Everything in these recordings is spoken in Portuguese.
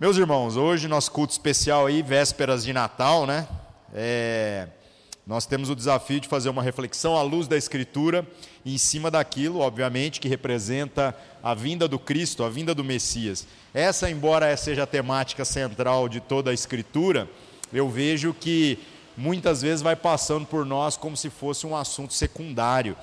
Meus irmãos, hoje nosso culto especial aí, vésperas de Natal, né? É, nós temos o desafio de fazer uma reflexão à luz da Escritura e em cima daquilo, obviamente, que representa a vinda do Cristo, a vinda do Messias. Essa, embora seja a temática central de toda a Escritura, eu vejo que muitas vezes vai passando por nós como se fosse um assunto secundário.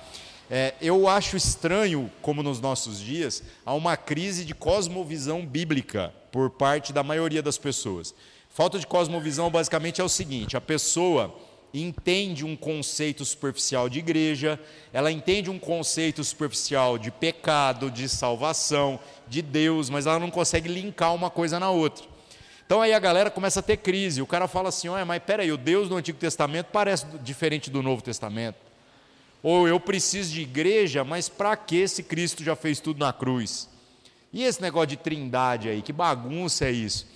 É, eu acho estranho, como nos nossos dias, há uma crise de cosmovisão bíblica por parte da maioria das pessoas. Falta de cosmovisão basicamente é o seguinte: a pessoa entende um conceito superficial de igreja, ela entende um conceito superficial de pecado, de salvação, de Deus, mas ela não consegue linkar uma coisa na outra. Então aí a galera começa a ter crise. O cara fala assim: olha, mas peraí, o Deus do Antigo Testamento parece diferente do Novo Testamento. Ou eu preciso de igreja, mas para que se Cristo já fez tudo na cruz? E esse negócio de trindade aí, que bagunça é isso?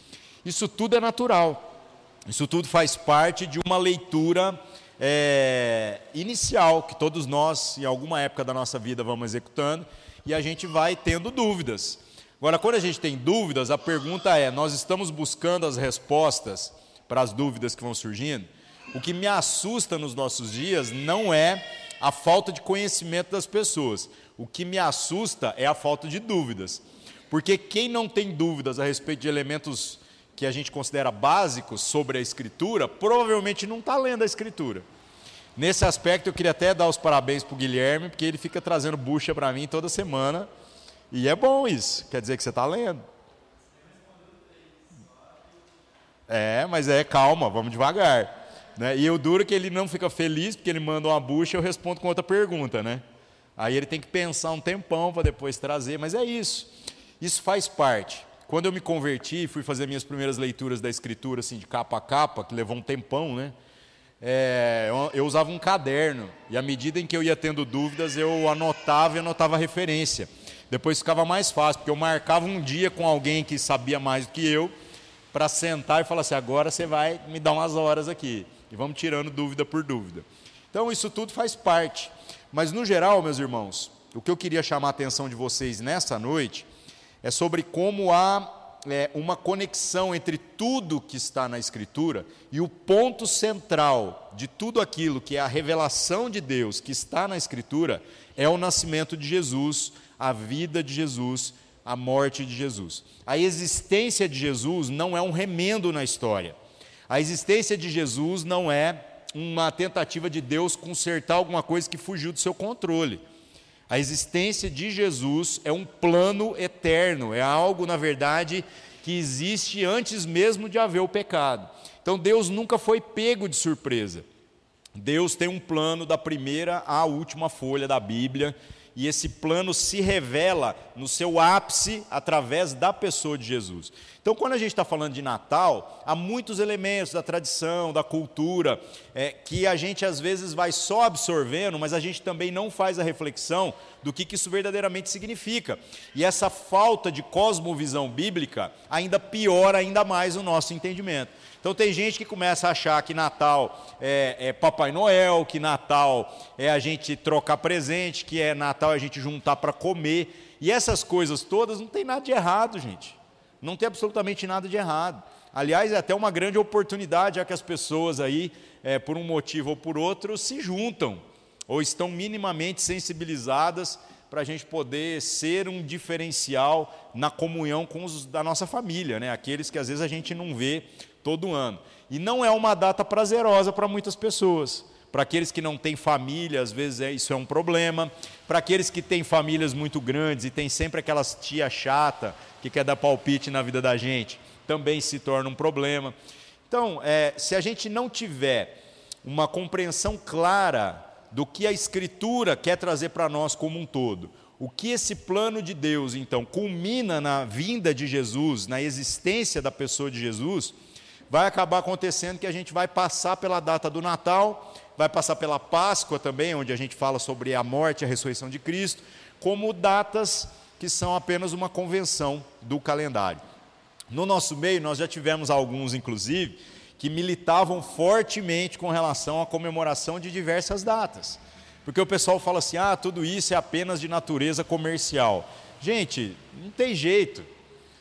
Isso tudo é natural. Isso tudo faz parte de uma leitura é, inicial que todos nós, em alguma época da nossa vida, vamos executando e a gente vai tendo dúvidas. Agora, quando a gente tem dúvidas, a pergunta é: nós estamos buscando as respostas para as dúvidas que vão surgindo? O que me assusta nos nossos dias não é a falta de conhecimento das pessoas. O que me assusta é a falta de dúvidas. Porque quem não tem dúvidas a respeito de elementos que a gente considera básicos sobre a Escritura, provavelmente não está lendo a Escritura. Nesse aspecto, eu queria até dar os parabéns para o Guilherme, porque ele fica trazendo bucha para mim toda semana. E é bom isso, quer dizer que você está lendo. É, mas é calma, vamos devagar. Né? E o duro é que ele não fica feliz porque ele manda uma bucha e eu respondo com outra pergunta, né? Aí ele tem que pensar um tempão para depois trazer, mas é isso. Isso faz parte. Quando eu me converti, fui fazer minhas primeiras leituras da escritura, assim, de capa a capa, que levou um tempão, né? É, eu, eu, usava um caderno, e à medida em que eu ia tendo dúvidas, eu anotava e anotava referência. Depois ficava mais fácil, porque eu marcava um dia com alguém que sabia mais do que eu, para sentar e falar assim: agora você vai me dar umas horas aqui. E vamos tirando dúvida por dúvida. Então, isso tudo faz parte. Mas, no geral, meus irmãos, o que eu queria chamar a atenção de vocês nessa noite é sobre como há é, uma conexão entre tudo que está na Escritura e o ponto central de tudo aquilo que é a revelação de Deus que está na Escritura é o nascimento de Jesus, a vida de Jesus, a morte de Jesus. A existência de Jesus não é um remendo na história. A existência de Jesus não é uma tentativa de Deus consertar alguma coisa que fugiu do seu controle. A existência de Jesus é um plano eterno, é algo, na verdade, que existe antes mesmo de haver o pecado. Então Deus nunca foi pego de surpresa. Deus tem um plano da primeira à última folha da Bíblia e esse plano se revela no seu ápice através da pessoa de Jesus. Então, quando a gente está falando de Natal, há muitos elementos da tradição, da cultura, é, que a gente às vezes vai só absorvendo, mas a gente também não faz a reflexão do que, que isso verdadeiramente significa. E essa falta de cosmovisão bíblica ainda piora ainda mais o nosso entendimento. Então tem gente que começa a achar que Natal é, é, Papai Noel, que Natal é a gente trocar presente, que é Natal a gente juntar para comer. E essas coisas todas não tem nada de errado, gente. Não tem absolutamente nada de errado. Aliás, é até uma grande oportunidade, já que as pessoas aí, é, por um motivo ou por outro, se juntam, ou estão minimamente sensibilizadas para a gente poder ser um diferencial na comunhão com os da nossa família, né? aqueles que às vezes a gente não vê todo ano. E não é uma data prazerosa para muitas pessoas. Para aqueles que não têm família, às vezes é, isso é um problema. Para aqueles que têm famílias muito grandes e tem sempre aquelas tia chata que quer dar palpite na vida da gente, também se torna um problema. Então, é, se a gente não tiver uma compreensão clara do que a Escritura quer trazer para nós como um todo, o que esse plano de Deus, então, culmina na vinda de Jesus, na existência da pessoa de Jesus, vai acabar acontecendo que a gente vai passar pela data do Natal, vai passar pela Páscoa também, onde a gente fala sobre a morte e a ressurreição de Cristo, como datas que são apenas uma convenção do calendário. No nosso meio, nós já tivemos alguns, inclusive, que militavam fortemente com relação à comemoração de diversas datas. Porque o pessoal fala assim: ah, tudo isso é apenas de natureza comercial. Gente, não tem jeito.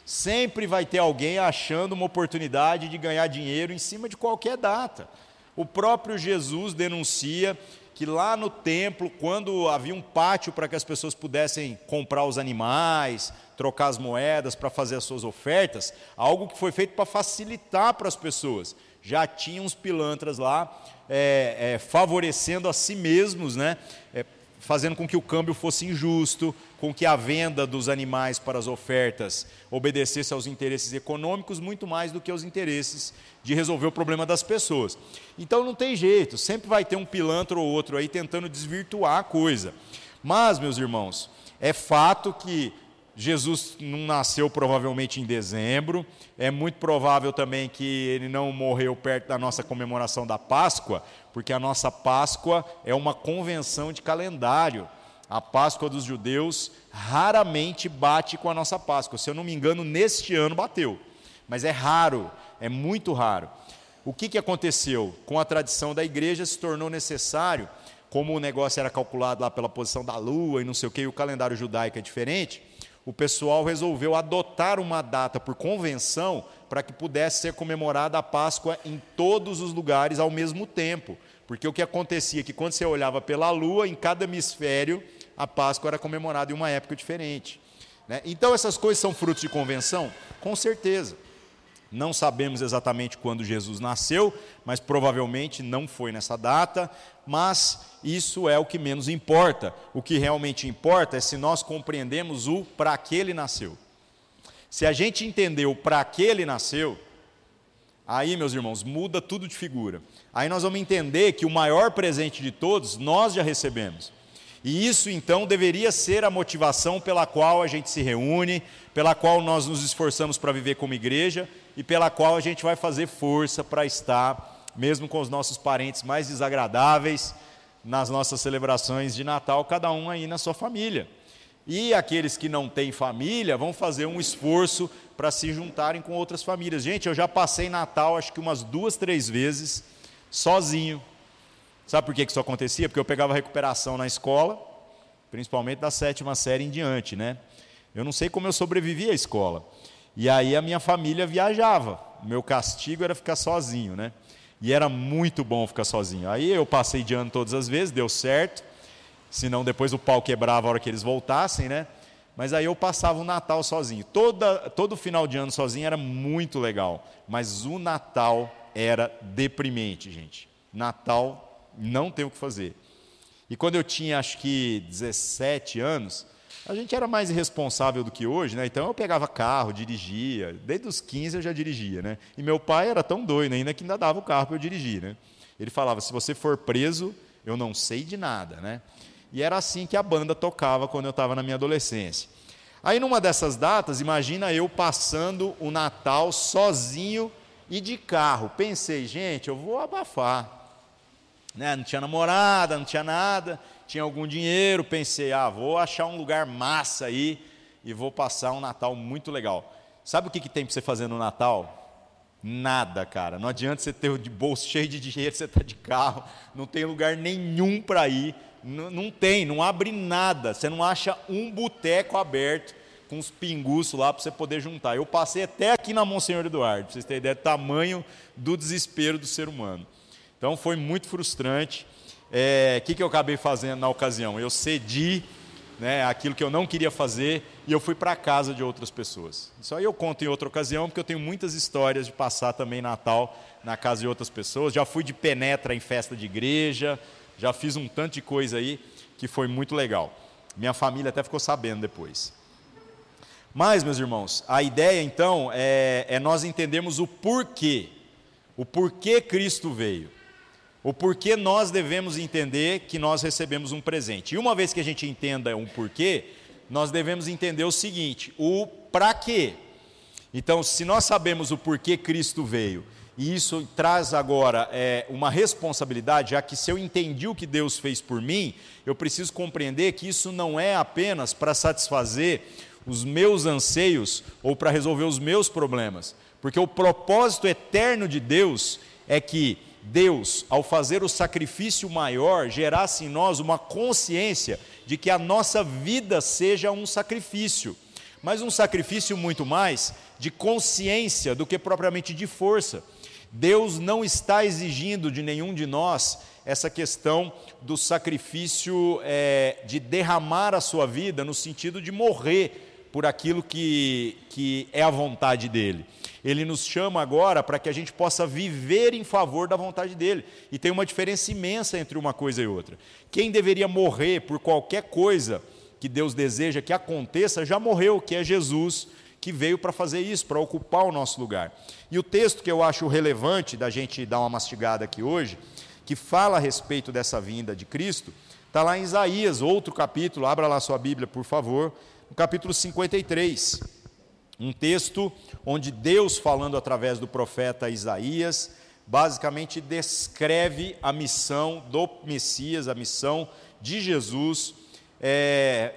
Sempre vai ter alguém achando uma oportunidade de ganhar dinheiro em cima de qualquer data. O próprio Jesus denuncia que lá no templo, quando havia um pátio para que as pessoas pudessem comprar os animais, trocar as moedas para fazer as suas ofertas, algo que foi feito para facilitar para as pessoas. Já tinham os pilantras lá é, é, favorecendo a si mesmos, né? É, fazendo com que o câmbio fosse injusto, com que a venda dos animais para as ofertas obedecesse aos interesses econômicos muito mais do que aos interesses de resolver o problema das pessoas. Então não tem jeito, sempre vai ter um pilantra ou outro aí tentando desvirtuar a coisa. Mas, meus irmãos, é fato que Jesus não nasceu provavelmente em dezembro, é muito provável também que ele não morreu perto da nossa comemoração da Páscoa, porque a nossa Páscoa é uma convenção de calendário. A Páscoa dos judeus raramente bate com a nossa Páscoa. Se eu não me engano, neste ano bateu, mas é raro, é muito raro. O que, que aconteceu? Com a tradição da igreja se tornou necessário, como o negócio era calculado lá pela posição da lua e não sei o que, e o calendário judaico é diferente, o pessoal resolveu adotar uma data por convenção para que pudesse ser comemorada a Páscoa em todos os lugares ao mesmo tempo. Porque o que acontecia é que quando você olhava pela lua, em cada hemisfério, a Páscoa era comemorada em uma época diferente. Né? Então, essas coisas são frutos de convenção? Com certeza. Não sabemos exatamente quando Jesus nasceu, mas provavelmente não foi nessa data, mas isso é o que menos importa. O que realmente importa é se nós compreendemos o para que ele nasceu. Se a gente entendeu para que ele nasceu, aí, meus irmãos, muda tudo de figura. Aí nós vamos entender que o maior presente de todos nós já recebemos. E isso então deveria ser a motivação pela qual a gente se reúne, pela qual nós nos esforçamos para viver como igreja e pela qual a gente vai fazer força para estar, mesmo com os nossos parentes mais desagradáveis, nas nossas celebrações de Natal, cada um aí na sua família. E aqueles que não têm família vão fazer um esforço para se juntarem com outras famílias. Gente, eu já passei Natal acho que umas duas, três vezes sozinho. Sabe por que isso acontecia? Porque eu pegava recuperação na escola, principalmente da sétima série em diante, né? Eu não sei como eu sobrevivi à escola. E aí a minha família viajava. O meu castigo era ficar sozinho, né? E era muito bom ficar sozinho. Aí eu passei de ano todas as vezes, deu certo. Senão depois o pau quebrava a hora que eles voltassem, né? Mas aí eu passava o Natal sozinho. Toda, todo final de ano sozinho era muito legal. Mas o Natal era deprimente, gente. Natal não tem o que fazer. E quando eu tinha acho que 17 anos, a gente era mais irresponsável do que hoje, né? Então eu pegava carro, dirigia. Desde os 15 eu já dirigia, né? E meu pai era tão doido ainda que ainda dava o carro para eu dirigir, né? Ele falava: se você for preso, eu não sei de nada, né? E era assim que a banda tocava quando eu estava na minha adolescência. Aí numa dessas datas, imagina eu passando o Natal sozinho e de carro. Pensei, gente, eu vou abafar. Né? Não tinha namorada, não tinha nada tinha algum dinheiro, pensei, ah, vou achar um lugar massa aí e vou passar um Natal muito legal. Sabe o que, que tem para você fazer no Natal? Nada, cara. Não adianta você ter de bolso cheio de dinheiro, você está de carro, não tem lugar nenhum para ir, não, não tem, não abre nada. Você não acha um boteco aberto com os pinguços lá para você poder juntar. Eu passei até aqui na Monsenhor Eduardo, para vocês terem ideia do tamanho do desespero do ser humano. Então foi muito frustrante o é, que, que eu acabei fazendo na ocasião? Eu cedi né, aquilo que eu não queria fazer e eu fui para a casa de outras pessoas. Isso aí eu conto em outra ocasião, porque eu tenho muitas histórias de passar também Natal na casa de outras pessoas. Já fui de penetra em festa de igreja, já fiz um tanto de coisa aí que foi muito legal. Minha família até ficou sabendo depois. Mas, meus irmãos, a ideia então é, é nós entendermos o porquê, o porquê Cristo veio o porquê nós devemos entender que nós recebemos um presente. E uma vez que a gente entenda um porquê, nós devemos entender o seguinte: o para quê. Então, se nós sabemos o porquê Cristo veio, e isso traz agora é, uma responsabilidade, já que se eu entendi o que Deus fez por mim, eu preciso compreender que isso não é apenas para satisfazer os meus anseios ou para resolver os meus problemas, porque o propósito eterno de Deus é que Deus, ao fazer o sacrifício maior, gerasse em nós uma consciência de que a nossa vida seja um sacrifício. mas um sacrifício muito mais de consciência do que propriamente de força. Deus não está exigindo de nenhum de nós essa questão do sacrifício é, de derramar a sua vida no sentido de morrer por aquilo que, que é a vontade dele. Ele nos chama agora para que a gente possa viver em favor da vontade dele. E tem uma diferença imensa entre uma coisa e outra. Quem deveria morrer por qualquer coisa que Deus deseja que aconteça, já morreu, que é Jesus, que veio para fazer isso, para ocupar o nosso lugar. E o texto que eu acho relevante da gente dar uma mastigada aqui hoje, que fala a respeito dessa vinda de Cristo, está lá em Isaías, outro capítulo, abra lá sua Bíblia, por favor, no capítulo 53. Um texto onde Deus, falando através do profeta Isaías, basicamente descreve a missão do Messias, a missão de Jesus é,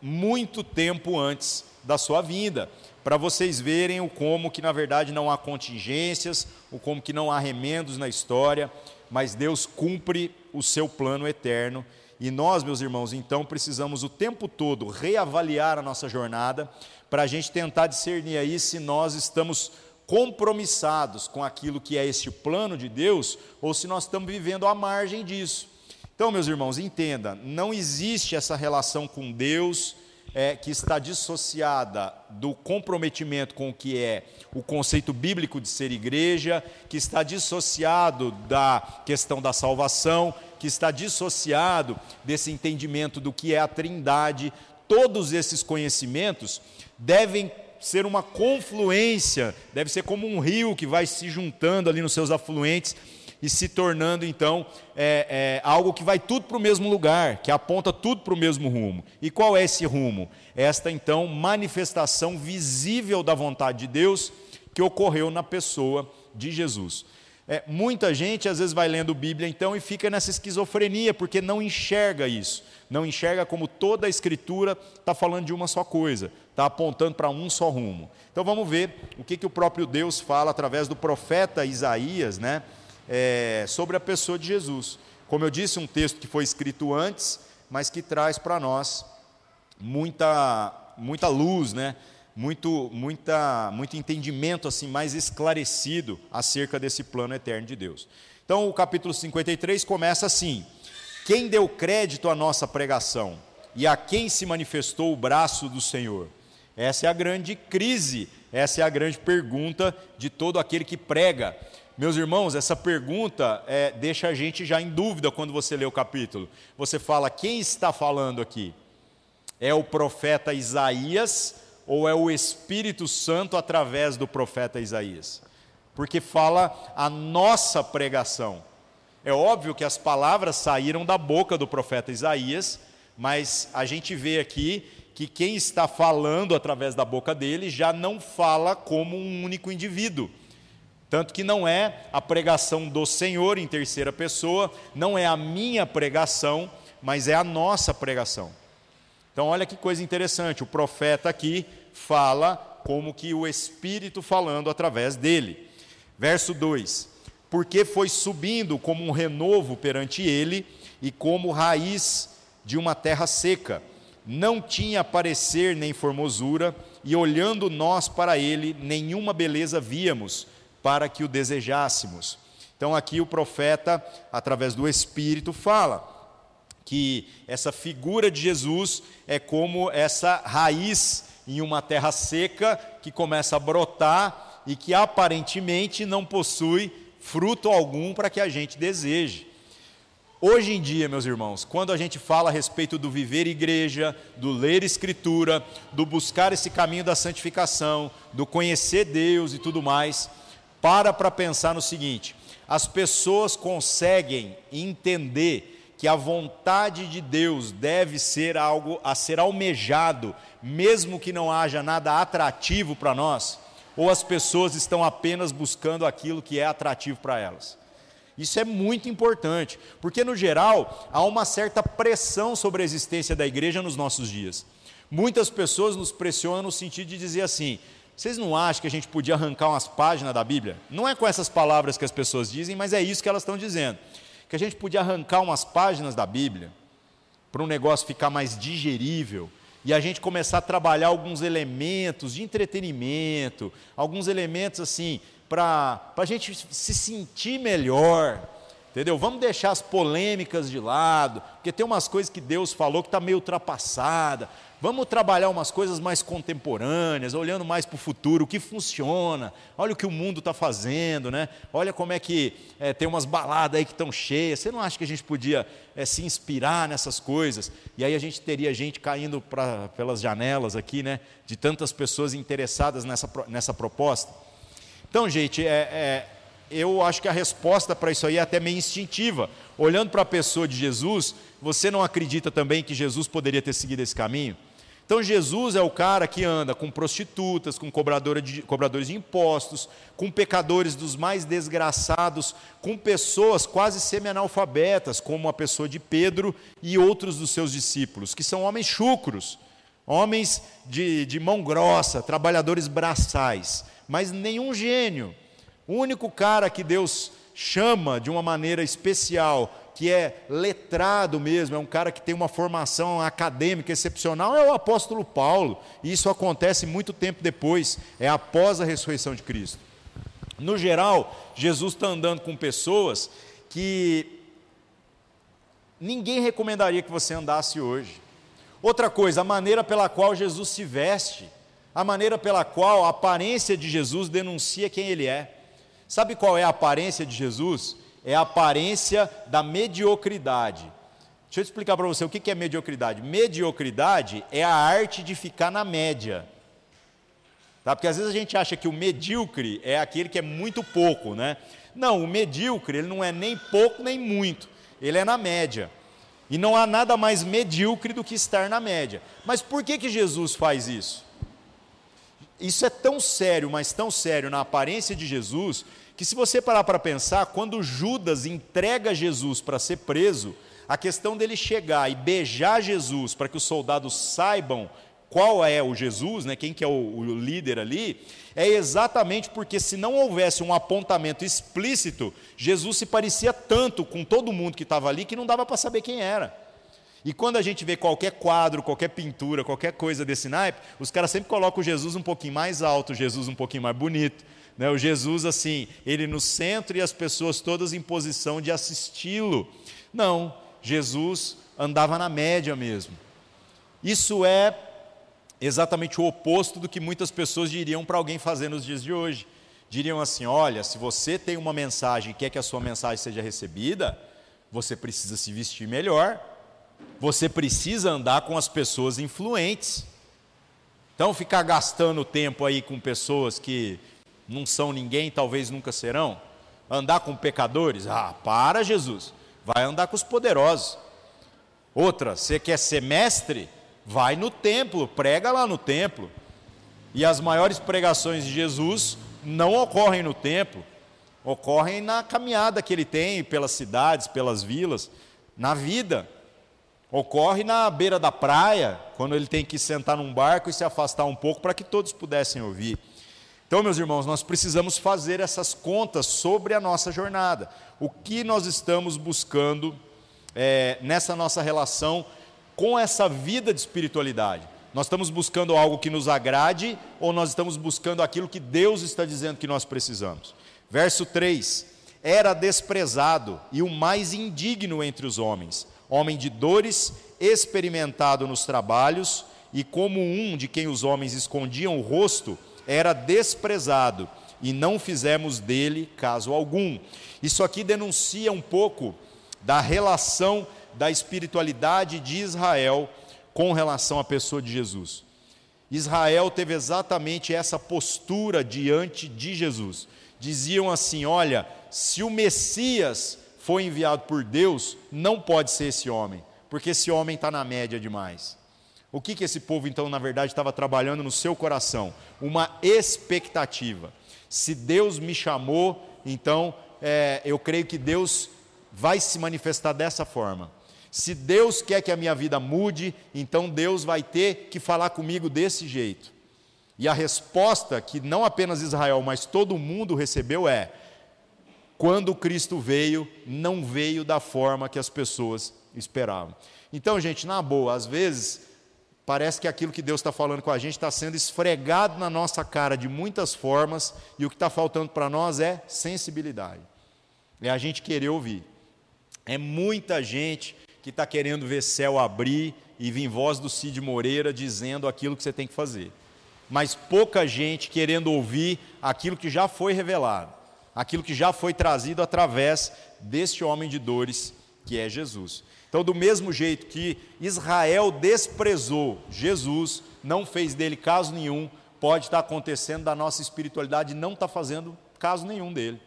muito tempo antes da sua vinda, para vocês verem o como que na verdade não há contingências, o como que não há remendos na história, mas Deus cumpre o seu plano eterno. E nós, meus irmãos, então precisamos o tempo todo reavaliar a nossa jornada para a gente tentar discernir aí se nós estamos compromissados com aquilo que é este plano de Deus ou se nós estamos vivendo à margem disso. Então, meus irmãos, entenda: não existe essa relação com Deus é, que está dissociada do comprometimento com o que é o conceito bíblico de ser igreja, que está dissociado da questão da salvação, que está dissociado desse entendimento do que é a trindade. Todos esses conhecimentos devem ser uma confluência, deve ser como um rio que vai se juntando ali nos seus afluentes e se tornando então é, é, algo que vai tudo para o mesmo lugar, que aponta tudo para o mesmo rumo. E qual é esse rumo? Esta então manifestação visível da vontade de Deus que ocorreu na pessoa de Jesus. É, muita gente às vezes vai lendo Bíblia então e fica nessa esquizofrenia, porque não enxerga isso, não enxerga como toda a Escritura está falando de uma só coisa, está apontando para um só rumo. Então vamos ver o que, que o próprio Deus fala através do profeta Isaías, né? é, sobre a pessoa de Jesus. Como eu disse, um texto que foi escrito antes, mas que traz para nós muita, muita luz, né? muito, muita, muito entendimento assim mais esclarecido acerca desse plano eterno de Deus. Então, o capítulo 53 começa assim: Quem deu crédito à nossa pregação e a quem se manifestou o braço do Senhor? Essa é a grande crise, essa é a grande pergunta de todo aquele que prega. Meus irmãos, essa pergunta é, deixa a gente já em dúvida quando você lê o capítulo. Você fala, quem está falando aqui? É o profeta Isaías ou é o Espírito Santo através do profeta Isaías? Porque fala a nossa pregação. É óbvio que as palavras saíram da boca do profeta Isaías, mas a gente vê aqui que quem está falando através da boca dele já não fala como um único indivíduo tanto que não é a pregação do Senhor em terceira pessoa, não é a minha pregação, mas é a nossa pregação. Então, olha que coisa interessante, o profeta aqui fala como que o Espírito falando através dele. Verso 2: Porque foi subindo como um renovo perante ele e como raiz de uma terra seca, não tinha parecer nem formosura, e olhando nós para ele, nenhuma beleza víamos para que o desejássemos. Então, aqui o profeta, através do Espírito, fala que essa figura de Jesus é como essa raiz em uma terra seca que começa a brotar e que aparentemente não possui fruto algum para que a gente deseje. Hoje em dia, meus irmãos, quando a gente fala a respeito do viver igreja, do ler escritura, do buscar esse caminho da santificação, do conhecer Deus e tudo mais, para para pensar no seguinte: as pessoas conseguem entender que a vontade de Deus deve ser algo a ser almejado, mesmo que não haja nada atrativo para nós, ou as pessoas estão apenas buscando aquilo que é atrativo para elas. Isso é muito importante, porque no geral há uma certa pressão sobre a existência da igreja nos nossos dias. Muitas pessoas nos pressionam no sentido de dizer assim: vocês não acham que a gente podia arrancar umas páginas da Bíblia? Não é com essas palavras que as pessoas dizem, mas é isso que elas estão dizendo. Que a gente podia arrancar umas páginas da Bíblia para um negócio ficar mais digerível, e a gente começar a trabalhar alguns elementos de entretenimento, alguns elementos assim, para a gente se sentir melhor, entendeu? Vamos deixar as polêmicas de lado, porque tem umas coisas que Deus falou que está meio ultrapassada. Vamos trabalhar umas coisas mais contemporâneas, olhando mais para o futuro, o que funciona. Olha o que o mundo está fazendo, né? Olha como é que é, tem umas baladas aí que estão cheias. Você não acha que a gente podia é, se inspirar nessas coisas? E aí a gente teria gente caindo pra, pelas janelas aqui, né? De tantas pessoas interessadas nessa, nessa proposta. Então, gente, é, é eu acho que a resposta para isso aí é até meio instintiva. Olhando para a pessoa de Jesus, você não acredita também que Jesus poderia ter seguido esse caminho? Então Jesus é o cara que anda com prostitutas, com de, cobradores de impostos, com pecadores dos mais desgraçados, com pessoas quase semi-analfabetas, como a pessoa de Pedro e outros dos seus discípulos, que são homens chucros, homens de, de mão grossa, trabalhadores braçais, mas nenhum gênio. O único cara que Deus chama de uma maneira especial que é letrado mesmo, é um cara que tem uma formação acadêmica excepcional, é o apóstolo Paulo. E isso acontece muito tempo depois, é após a ressurreição de Cristo. No geral, Jesus está andando com pessoas que ninguém recomendaria que você andasse hoje. Outra coisa, a maneira pela qual Jesus se veste, a maneira pela qual a aparência de Jesus denuncia quem ele é. Sabe qual é a aparência de Jesus? é a aparência da mediocridade. Deixa eu explicar para você o que é mediocridade. Mediocridade é a arte de ficar na média. Tá? Porque às vezes a gente acha que o medíocre é aquele que é muito pouco, né? Não, o medíocre ele não é nem pouco nem muito, ele é na média. E não há nada mais medíocre do que estar na média. Mas por que, que Jesus faz isso? Isso é tão sério, mas tão sério na aparência de Jesus, que se você parar para pensar, quando Judas entrega Jesus para ser preso, a questão dele chegar e beijar Jesus para que os soldados saibam qual é o Jesus, né, quem que é o, o, líder ali, é exatamente porque se não houvesse um apontamento explícito, Jesus se parecia tanto com todo mundo que estava ali que não dava para saber quem era. E quando a gente vê qualquer quadro, qualquer pintura, qualquer coisa desse naipe, os caras sempre colocam o Jesus um pouquinho mais alto, Jesus um pouquinho mais bonito. Né? O Jesus, assim, ele no centro e as pessoas todas em posição de assisti-lo. Não, Jesus andava na média mesmo. Isso é exatamente o oposto do que muitas pessoas diriam para alguém fazer nos dias de hoje. Diriam assim: olha, se você tem uma mensagem e quer que a sua mensagem seja recebida, você precisa se vestir melhor, você precisa andar com as pessoas influentes. Então, ficar gastando tempo aí com pessoas que não são ninguém, talvez nunca serão? Andar com pecadores? Ah, para, Jesus. Vai andar com os poderosos. Outra, você quer ser mestre? Vai no templo, prega lá no templo. E as maiores pregações de Jesus não ocorrem no templo, ocorrem na caminhada que ele tem pelas cidades, pelas vilas, na vida. Ocorre na beira da praia, quando ele tem que sentar num barco e se afastar um pouco para que todos pudessem ouvir. Então, meus irmãos, nós precisamos fazer essas contas sobre a nossa jornada. O que nós estamos buscando é, nessa nossa relação com essa vida de espiritualidade? Nós estamos buscando algo que nos agrade ou nós estamos buscando aquilo que Deus está dizendo que nós precisamos? Verso 3: Era desprezado e o mais indigno entre os homens, homem de dores, experimentado nos trabalhos, e como um de quem os homens escondiam o rosto, era desprezado e não fizemos dele caso algum. Isso aqui denuncia um pouco da relação da espiritualidade de Israel com relação à pessoa de Jesus. Israel teve exatamente essa postura diante de Jesus. Diziam assim: olha, se o Messias foi enviado por Deus, não pode ser esse homem, porque esse homem está na média demais. O que, que esse povo, então, na verdade, estava trabalhando no seu coração? Uma expectativa. Se Deus me chamou, então é, eu creio que Deus vai se manifestar dessa forma. Se Deus quer que a minha vida mude, então Deus vai ter que falar comigo desse jeito. E a resposta que não apenas Israel, mas todo mundo recebeu é: quando Cristo veio, não veio da forma que as pessoas esperavam. Então, gente, na boa, às vezes parece que aquilo que Deus está falando com a gente está sendo esfregado na nossa cara de muitas formas, e o que está faltando para nós é sensibilidade. É a gente querer ouvir. É muita gente que está querendo ver céu abrir e vir voz do Cid Moreira dizendo aquilo que você tem que fazer. Mas pouca gente querendo ouvir aquilo que já foi revelado, aquilo que já foi trazido através deste homem de dores que é Jesus. Então, do mesmo jeito que Israel desprezou Jesus, não fez dele caso nenhum, pode estar acontecendo da nossa espiritualidade não está fazendo caso nenhum dele.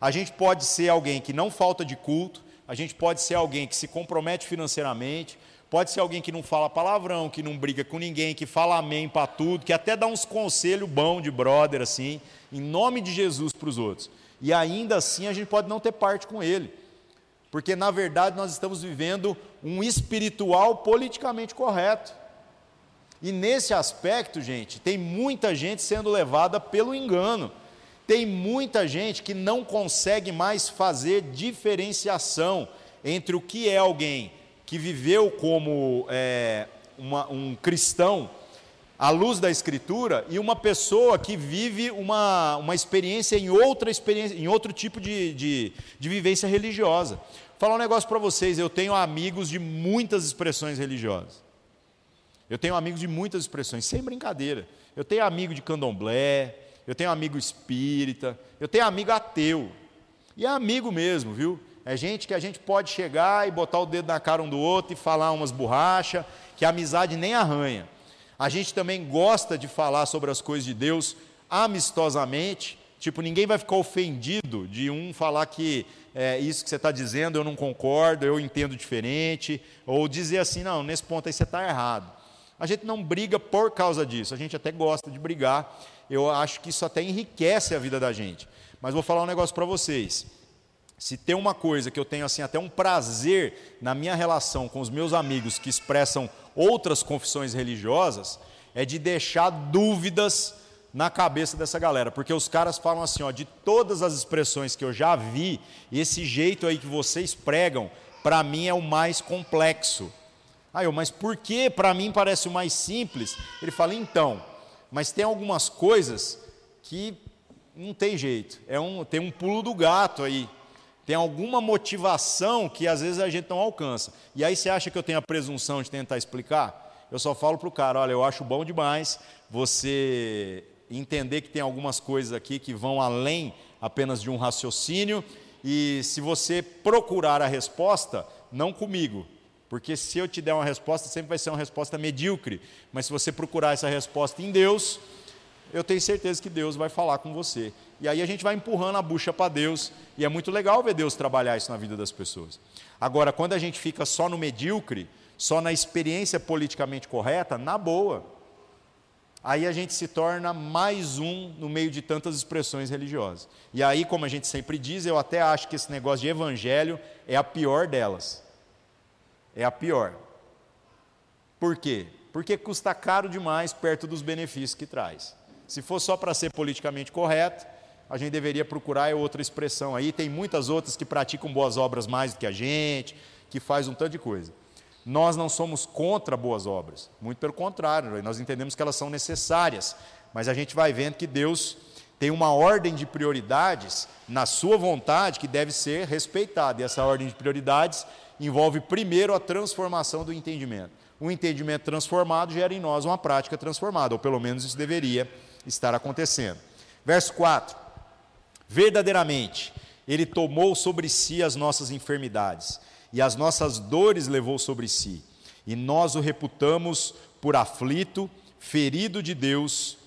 A gente pode ser alguém que não falta de culto, a gente pode ser alguém que se compromete financeiramente, pode ser alguém que não fala palavrão, que não briga com ninguém, que fala amém para tudo, que até dá uns conselhos bom de brother assim, em nome de Jesus para os outros. E ainda assim a gente pode não ter parte com ele. Porque, na verdade, nós estamos vivendo um espiritual politicamente correto. E nesse aspecto, gente, tem muita gente sendo levada pelo engano. Tem muita gente que não consegue mais fazer diferenciação entre o que é alguém que viveu como é, uma, um cristão à luz da Escritura e uma pessoa que vive uma, uma experiência em outra experiência, em outro tipo de, de, de vivência religiosa. Vou falar um negócio para vocês, eu tenho amigos de muitas expressões religiosas. Eu tenho amigos de muitas expressões, sem brincadeira. Eu tenho amigo de candomblé, eu tenho amigo espírita, eu tenho amigo ateu. E é amigo mesmo, viu? É gente que a gente pode chegar e botar o dedo na cara um do outro e falar umas borrachas, que a amizade nem arranha. A gente também gosta de falar sobre as coisas de Deus amistosamente, tipo, ninguém vai ficar ofendido de um falar que é, isso que você está dizendo eu não concordo, eu entendo diferente, ou dizer assim, não, nesse ponto aí você está errado. A gente não briga por causa disso, a gente até gosta de brigar, eu acho que isso até enriquece a vida da gente. Mas vou falar um negócio para vocês. Se tem uma coisa que eu tenho assim até um prazer na minha relação com os meus amigos que expressam outras confissões religiosas, é de deixar dúvidas na cabeça dessa galera, porque os caras falam assim, ó, de todas as expressões que eu já vi, esse jeito aí que vocês pregam, para mim é o mais complexo. Aí eu, mas por que para mim parece o mais simples? Ele fala, então, mas tem algumas coisas que não tem jeito, é um, tem um pulo do gato aí tem alguma motivação que às vezes a gente não alcança. E aí você acha que eu tenho a presunção de tentar explicar? Eu só falo para o cara: olha, eu acho bom demais você entender que tem algumas coisas aqui que vão além apenas de um raciocínio, e se você procurar a resposta, não comigo, porque se eu te der uma resposta, sempre vai ser uma resposta medíocre, mas se você procurar essa resposta em Deus, eu tenho certeza que Deus vai falar com você. E aí a gente vai empurrando a bucha para Deus, e é muito legal ver Deus trabalhar isso na vida das pessoas. Agora, quando a gente fica só no medíocre, só na experiência politicamente correta, na boa, aí a gente se torna mais um no meio de tantas expressões religiosas. E aí, como a gente sempre diz, eu até acho que esse negócio de evangelho é a pior delas. É a pior. Por quê? Porque custa caro demais perto dos benefícios que traz. Se for só para ser politicamente correto, a gente deveria procurar outra expressão aí. Tem muitas outras que praticam boas obras mais do que a gente, que faz um tanto de coisa. Nós não somos contra boas obras, muito pelo contrário, nós entendemos que elas são necessárias, mas a gente vai vendo que Deus tem uma ordem de prioridades na sua vontade que deve ser respeitada, e essa ordem de prioridades envolve primeiro a transformação do entendimento. Um entendimento transformado gera em nós uma prática transformada, ou pelo menos isso deveria estar acontecendo. Verso 4: Verdadeiramente, Ele tomou sobre si as nossas enfermidades e as nossas dores levou sobre si, e nós o reputamos por aflito, ferido de Deus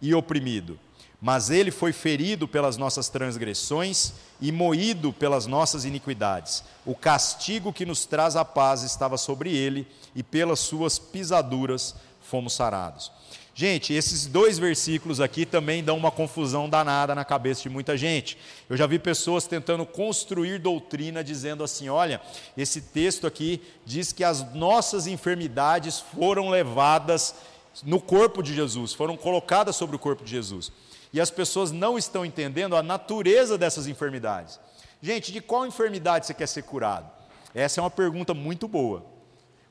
e oprimido. Mas ele foi ferido pelas nossas transgressões e moído pelas nossas iniquidades. O castigo que nos traz a paz estava sobre ele, e pelas suas pisaduras fomos sarados. Gente, esses dois versículos aqui também dão uma confusão danada na cabeça de muita gente. Eu já vi pessoas tentando construir doutrina dizendo assim: olha, esse texto aqui diz que as nossas enfermidades foram levadas no corpo de Jesus, foram colocadas sobre o corpo de Jesus. E as pessoas não estão entendendo a natureza dessas enfermidades. Gente, de qual enfermidade você quer ser curado? Essa é uma pergunta muito boa.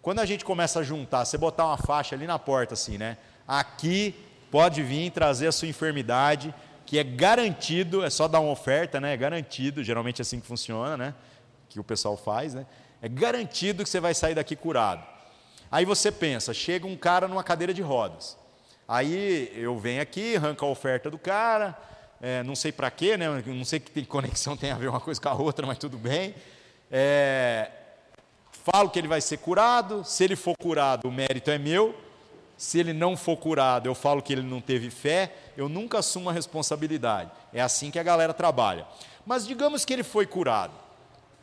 Quando a gente começa a juntar, você botar uma faixa ali na porta assim, né? Aqui pode vir trazer a sua enfermidade, que é garantido, é só dar uma oferta, né? É garantido, geralmente é assim que funciona, né? Que o pessoal faz, né? É garantido que você vai sair daqui curado. Aí você pensa, chega um cara numa cadeira de rodas. Aí eu venho aqui, arranco a oferta do cara, é, não sei para quê, né? Não sei que conexão tem a ver uma coisa com a outra, mas tudo bem. É, falo que ele vai ser curado, se ele for curado, o mérito é meu. Se ele não for curado, eu falo que ele não teve fé, eu nunca assumo a responsabilidade. É assim que a galera trabalha. Mas digamos que ele foi curado.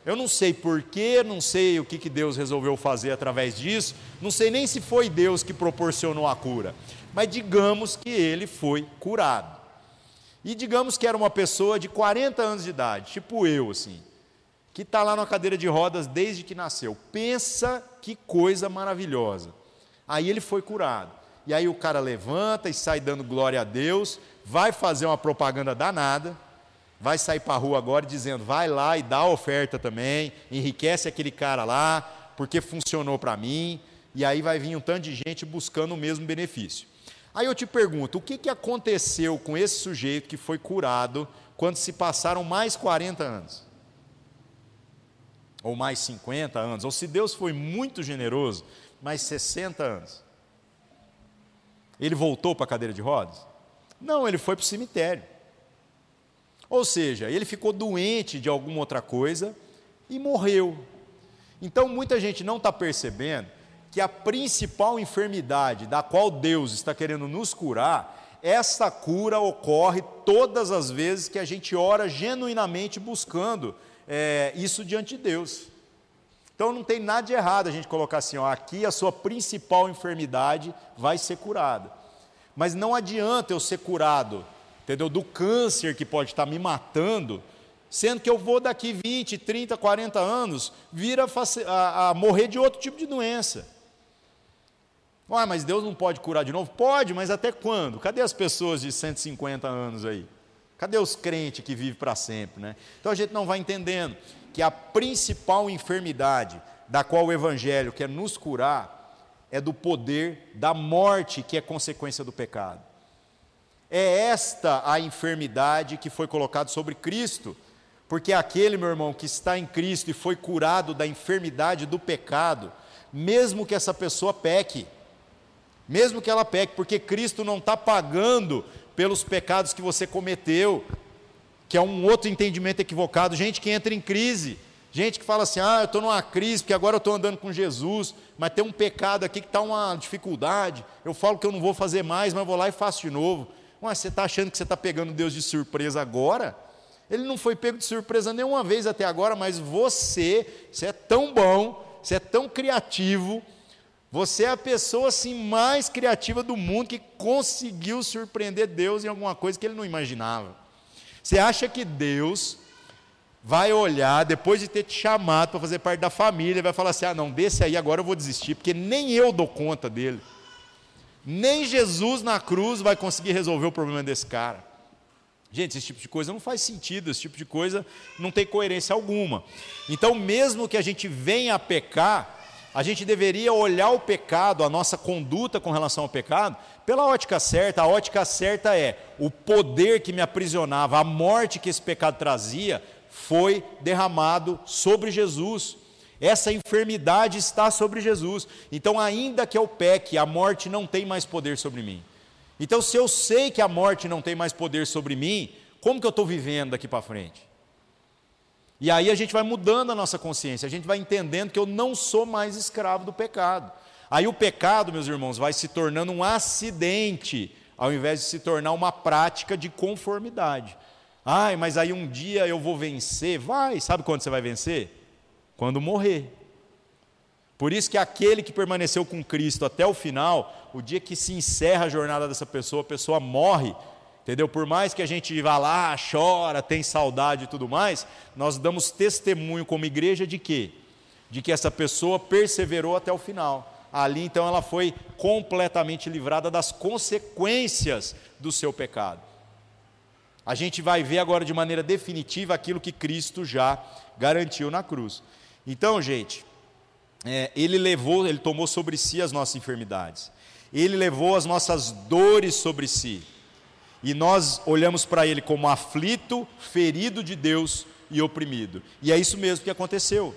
Eu não sei porquê, não sei o que, que Deus resolveu fazer através disso, não sei nem se foi Deus que proporcionou a cura, mas digamos que ele foi curado. E digamos que era uma pessoa de 40 anos de idade, tipo eu, assim, que está lá na cadeira de rodas desde que nasceu. Pensa que coisa maravilhosa. Aí ele foi curado. E aí o cara levanta e sai dando glória a Deus, vai fazer uma propaganda danada, vai sair para a rua agora dizendo: vai lá e dá a oferta também, enriquece aquele cara lá, porque funcionou para mim. E aí vai vir um tanto de gente buscando o mesmo benefício. Aí eu te pergunto: o que, que aconteceu com esse sujeito que foi curado quando se passaram mais 40 anos? Ou mais 50 anos? Ou se Deus foi muito generoso, mais 60 anos? Ele voltou para a cadeira de rodas? Não, ele foi para o cemitério. Ou seja, ele ficou doente de alguma outra coisa e morreu. Então muita gente não está percebendo que a principal enfermidade da qual Deus está querendo nos curar, essa cura ocorre todas as vezes que a gente ora genuinamente buscando é, isso diante de Deus. Então não tem nada de errado a gente colocar assim, ó, aqui a sua principal enfermidade vai ser curada. Mas não adianta eu ser curado entendeu? Do câncer que pode estar me matando, sendo que eu vou daqui 20, 30, 40 anos vir a, a, a morrer de outro tipo de doença. Ué, mas Deus não pode curar de novo? Pode, mas até quando? Cadê as pessoas de 150 anos aí? Cadê os crentes que vivem para sempre? Né? Então a gente não vai entendendo que a principal enfermidade da qual o Evangelho quer nos curar é do poder da morte que é consequência do pecado. É esta a enfermidade que foi colocada sobre Cristo, porque aquele, meu irmão, que está em Cristo e foi curado da enfermidade do pecado, mesmo que essa pessoa peque, mesmo que ela peque, porque Cristo não está pagando pelos pecados que você cometeu, que é um outro entendimento equivocado. Gente que entra em crise, gente que fala assim: ah, eu estou numa crise porque agora eu estou andando com Jesus, mas tem um pecado aqui que está uma dificuldade. Eu falo que eu não vou fazer mais, mas vou lá e faço de novo. Mas você está achando que você está pegando Deus de surpresa agora? Ele não foi pego de surpresa nenhuma vez até agora, mas você, você é tão bom, você é tão criativo, você é a pessoa assim mais criativa do mundo que conseguiu surpreender Deus em alguma coisa que ele não imaginava. Você acha que Deus vai olhar depois de ter te chamado para fazer parte da família, vai falar assim: "Ah, não, desse aí agora eu vou desistir, porque nem eu dou conta dele". Nem Jesus na cruz vai conseguir resolver o problema desse cara. Gente, esse tipo de coisa não faz sentido, esse tipo de coisa não tem coerência alguma. Então, mesmo que a gente venha a pecar, a gente deveria olhar o pecado, a nossa conduta com relação ao pecado, pela ótica certa. A ótica certa é o poder que me aprisionava, a morte que esse pecado trazia, foi derramado sobre Jesus. Essa enfermidade está sobre Jesus. Então, ainda que eu peque, a morte não tem mais poder sobre mim. Então, se eu sei que a morte não tem mais poder sobre mim, como que eu estou vivendo daqui para frente? E aí a gente vai mudando a nossa consciência, a gente vai entendendo que eu não sou mais escravo do pecado. Aí o pecado, meus irmãos, vai se tornando um acidente, ao invés de se tornar uma prática de conformidade. Ai, mas aí um dia eu vou vencer. Vai, sabe quando você vai vencer? quando morrer. Por isso que aquele que permaneceu com Cristo até o final, o dia que se encerra a jornada dessa pessoa, a pessoa morre, entendeu? Por mais que a gente vá lá, chora, tem saudade e tudo mais, nós damos testemunho como igreja de quê? De que essa pessoa perseverou até o final. Ali então ela foi completamente livrada das consequências do seu pecado. A gente vai ver agora de maneira definitiva aquilo que Cristo já garantiu na cruz. Então, gente, é, ele levou, ele tomou sobre si as nossas enfermidades, ele levou as nossas dores sobre si, e nós olhamos para ele como aflito, ferido de Deus e oprimido, e é isso mesmo que aconteceu.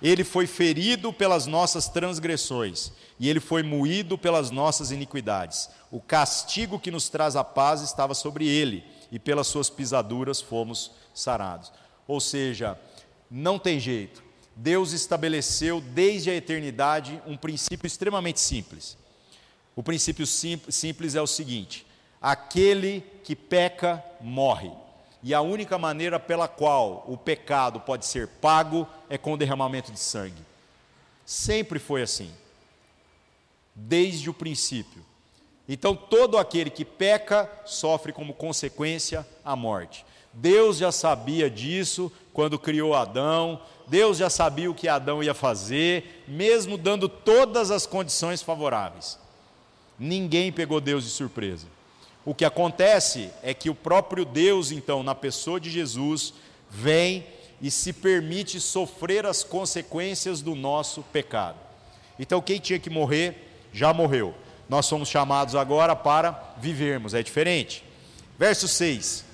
Ele foi ferido pelas nossas transgressões, e ele foi moído pelas nossas iniquidades. O castigo que nos traz a paz estava sobre ele, e pelas suas pisaduras fomos sarados. Ou seja, não tem jeito. Deus estabeleceu desde a eternidade um princípio extremamente simples. O princípio simples é o seguinte: aquele que peca morre. E a única maneira pela qual o pecado pode ser pago é com o derramamento de sangue. Sempre foi assim, desde o princípio. Então, todo aquele que peca sofre como consequência a morte. Deus já sabia disso quando criou Adão, Deus já sabia o que Adão ia fazer, mesmo dando todas as condições favoráveis. Ninguém pegou Deus de surpresa. O que acontece é que o próprio Deus, então, na pessoa de Jesus, vem e se permite sofrer as consequências do nosso pecado. Então, quem tinha que morrer, já morreu. Nós somos chamados agora para vivermos, é diferente. Verso 6: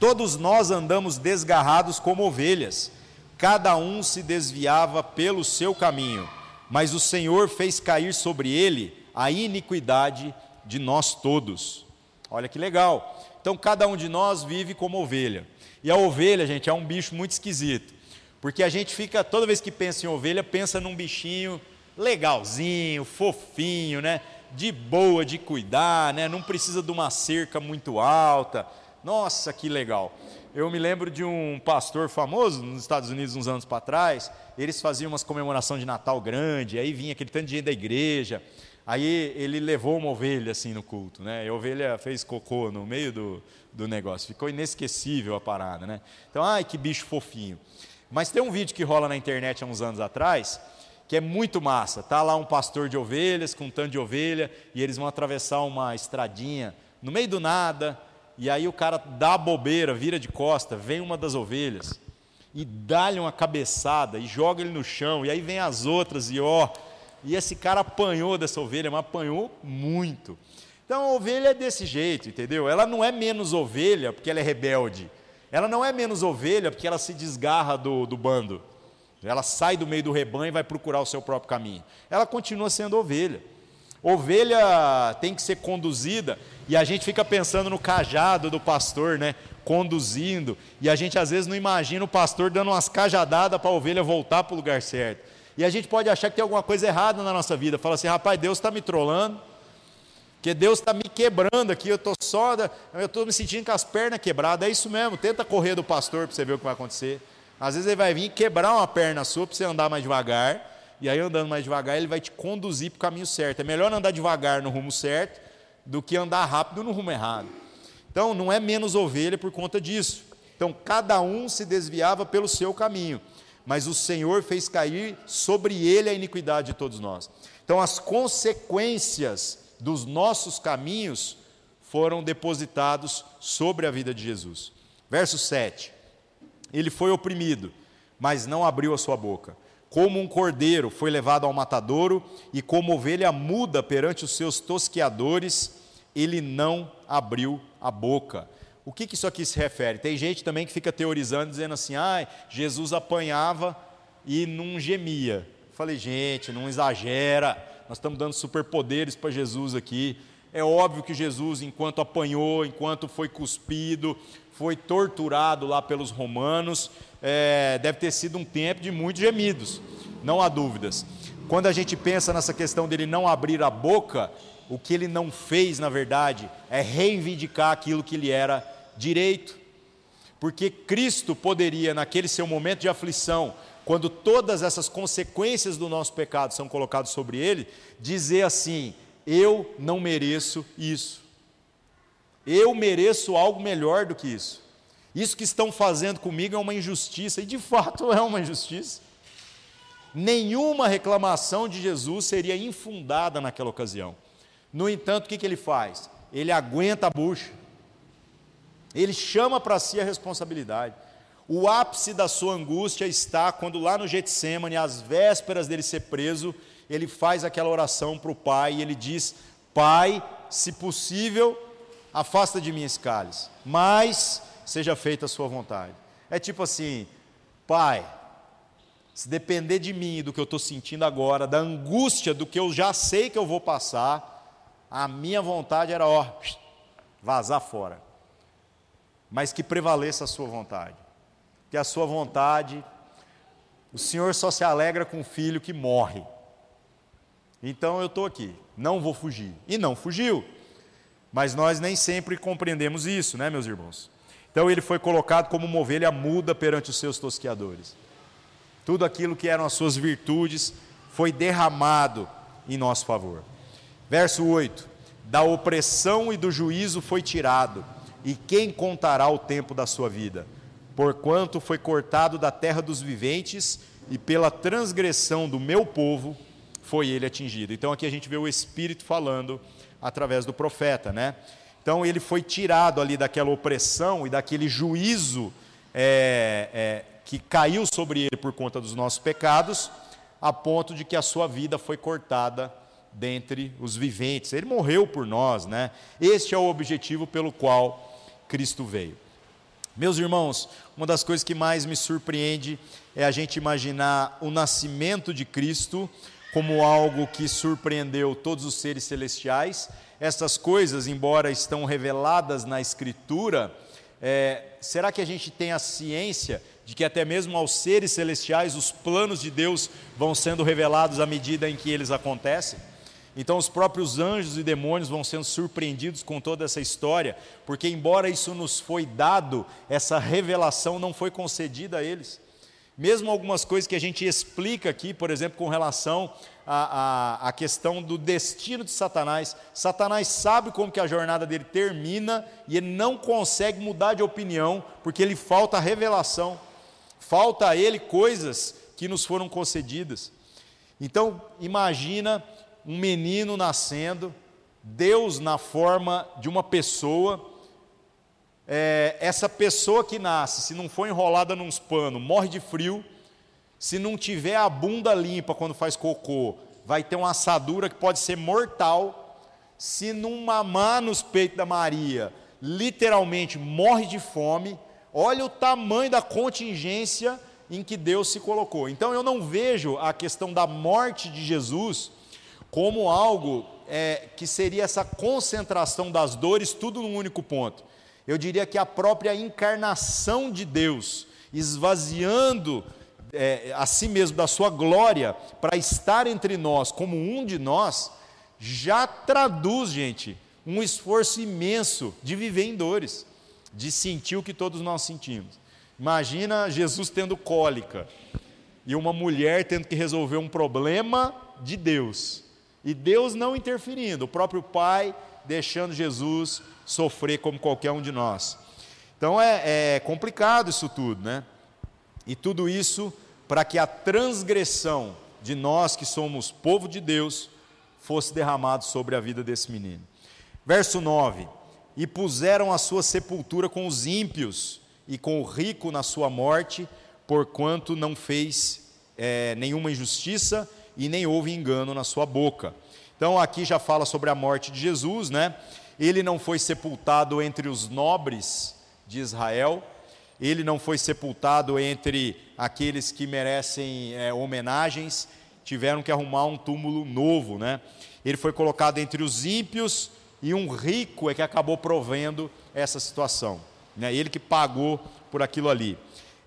Todos nós andamos desgarrados como ovelhas, cada um se desviava pelo seu caminho, mas o Senhor fez cair sobre ele a iniquidade de nós todos. Olha que legal. Então, cada um de nós vive como ovelha. E a ovelha, gente, é um bicho muito esquisito. Porque a gente fica, toda vez que pensa em ovelha, pensa num bichinho legalzinho, fofinho, né? De boa de cuidar, né? Não precisa de uma cerca muito alta. Nossa, que legal. Eu me lembro de um pastor famoso nos Estados Unidos uns anos para trás. Eles faziam umas comemoração de Natal grande, aí vinha aquele tanto de gente da igreja. Aí ele levou uma ovelha assim no culto, né? E a ovelha fez cocô no meio do, do negócio. Ficou inesquecível a parada, né? Então, ai, que bicho fofinho. Mas tem um vídeo que rola na internet há uns anos atrás, que é muito massa. Tá lá um pastor de ovelhas com um tanto de ovelha e eles vão atravessar uma estradinha no meio do nada, e aí o cara dá a bobeira, vira de costa, vem uma das ovelhas e dá-lhe uma cabeçada e joga ele no chão, e aí vem as outras e ó, e esse cara apanhou dessa ovelha, mas apanhou muito. Então a ovelha é desse jeito, entendeu? Ela não é menos ovelha porque ela é rebelde. Ela não é menos ovelha porque ela se desgarra do, do bando. Ela sai do meio do rebanho e vai procurar o seu próprio caminho. Ela continua sendo ovelha. Ovelha tem que ser conduzida e a gente fica pensando no cajado do pastor, né? Conduzindo, e a gente às vezes não imagina o pastor dando umas cajadadas para a ovelha voltar para o lugar certo. E a gente pode achar que tem alguma coisa errada na nossa vida. Fala assim, rapaz, Deus está me trolando, que Deus está me quebrando aqui, eu estou só, eu estou me sentindo com as pernas quebradas. É isso mesmo, tenta correr do pastor para você ver o que vai acontecer. Às vezes ele vai vir quebrar uma perna sua para você andar mais devagar, e aí andando mais devagar ele vai te conduzir para o caminho certo. É melhor andar devagar no rumo certo do que andar rápido no rumo errado. Então não é menos ovelha por conta disso. Então cada um se desviava pelo seu caminho mas o Senhor fez cair sobre ele a iniquidade de todos nós. Então, as consequências dos nossos caminhos foram depositados sobre a vida de Jesus. Verso 7. Ele foi oprimido, mas não abriu a sua boca. Como um cordeiro foi levado ao matadouro, e como ovelha muda perante os seus tosqueadores, ele não abriu a boca. O que, que isso aqui se refere? Tem gente também que fica teorizando, dizendo assim: ah, Jesus apanhava e não gemia. falei, gente, não exagera, nós estamos dando superpoderes para Jesus aqui. É óbvio que Jesus, enquanto apanhou, enquanto foi cuspido, foi torturado lá pelos romanos, é, deve ter sido um tempo de muitos gemidos, não há dúvidas. Quando a gente pensa nessa questão dele não abrir a boca, o que ele não fez, na verdade, é reivindicar aquilo que ele era direito. Porque Cristo poderia, naquele seu momento de aflição, quando todas essas consequências do nosso pecado são colocadas sobre ele, dizer assim: Eu não mereço isso. Eu mereço algo melhor do que isso. Isso que estão fazendo comigo é uma injustiça, e de fato é uma injustiça. Nenhuma reclamação de Jesus seria infundada naquela ocasião. No entanto, o que, que ele faz? Ele aguenta a bucha, ele chama para si a responsabilidade. O ápice da sua angústia está quando lá no Getsemane, às vésperas dele ser preso, ele faz aquela oração para o pai e ele diz: Pai, se possível, afasta de mim esse cálice, mas seja feita a sua vontade. É tipo assim, Pai, se depender de mim, do que eu estou sentindo agora, da angústia do que eu já sei que eu vou passar, a minha vontade era, ó, vazar fora. Mas que prevaleça a sua vontade. Que a sua vontade, o Senhor só se alegra com o filho que morre. Então eu estou aqui, não vou fugir. E não fugiu. Mas nós nem sempre compreendemos isso, né, meus irmãos? Então ele foi colocado como uma ovelha muda perante os seus tosqueadores. Tudo aquilo que eram as suas virtudes foi derramado em nosso favor. Verso 8: Da opressão e do juízo foi tirado, e quem contará o tempo da sua vida? Porquanto foi cortado da terra dos viventes, e pela transgressão do meu povo foi ele atingido. Então aqui a gente vê o Espírito falando através do profeta, né? Então ele foi tirado ali daquela opressão e daquele juízo é, é, que caiu sobre ele por conta dos nossos pecados, a ponto de que a sua vida foi cortada dentre os viventes. Ele morreu por nós, né? Este é o objetivo pelo qual Cristo veio. Meus irmãos, uma das coisas que mais me surpreende é a gente imaginar o nascimento de Cristo como algo que surpreendeu todos os seres celestiais. Essas coisas, embora estão reveladas na Escritura, é, será que a gente tem a ciência de que até mesmo aos seres celestiais os planos de Deus vão sendo revelados à medida em que eles acontecem? Então, os próprios anjos e demônios vão sendo surpreendidos com toda essa história, porque, embora isso nos foi dado, essa revelação não foi concedida a eles. Mesmo algumas coisas que a gente explica aqui, por exemplo, com relação à, questão do destino de Satanás. Satanás sabe como que a jornada dele termina e ele não consegue mudar de opinião, porque ele falta revelação, falta a ele coisas que nos foram concedidas. Então, imagina um menino nascendo, Deus na forma de uma pessoa, é, essa pessoa que nasce, se não for enrolada nos panos, morre de frio, se não tiver a bunda limpa quando faz cocô, vai ter uma assadura que pode ser mortal. Se não mamar nos peitos da Maria, literalmente morre de fome. Olha o tamanho da contingência em que Deus se colocou. Então eu não vejo a questão da morte de Jesus como algo é, que seria essa concentração das dores, tudo num único ponto. Eu diria que a própria encarnação de Deus, esvaziando é, a si mesmo da sua glória, para estar entre nós como um de nós, já traduz, gente, um esforço imenso de viver em dores, de sentir o que todos nós sentimos. Imagina Jesus tendo cólica e uma mulher tendo que resolver um problema de Deus. E Deus não interferindo, o próprio Pai deixando Jesus sofrer como qualquer um de nós. Então é, é complicado isso tudo, né? E tudo isso para que a transgressão de nós que somos povo de Deus fosse derramado sobre a vida desse menino. Verso 9: E puseram a sua sepultura com os ímpios e com o rico na sua morte, porquanto não fez é, nenhuma injustiça e nem houve engano na sua boca. Então aqui já fala sobre a morte de Jesus, né? Ele não foi sepultado entre os nobres de Israel, ele não foi sepultado entre aqueles que merecem é, homenagens, tiveram que arrumar um túmulo novo, né? Ele foi colocado entre os ímpios e um rico é que acabou provendo essa situação, né? Ele que pagou por aquilo ali.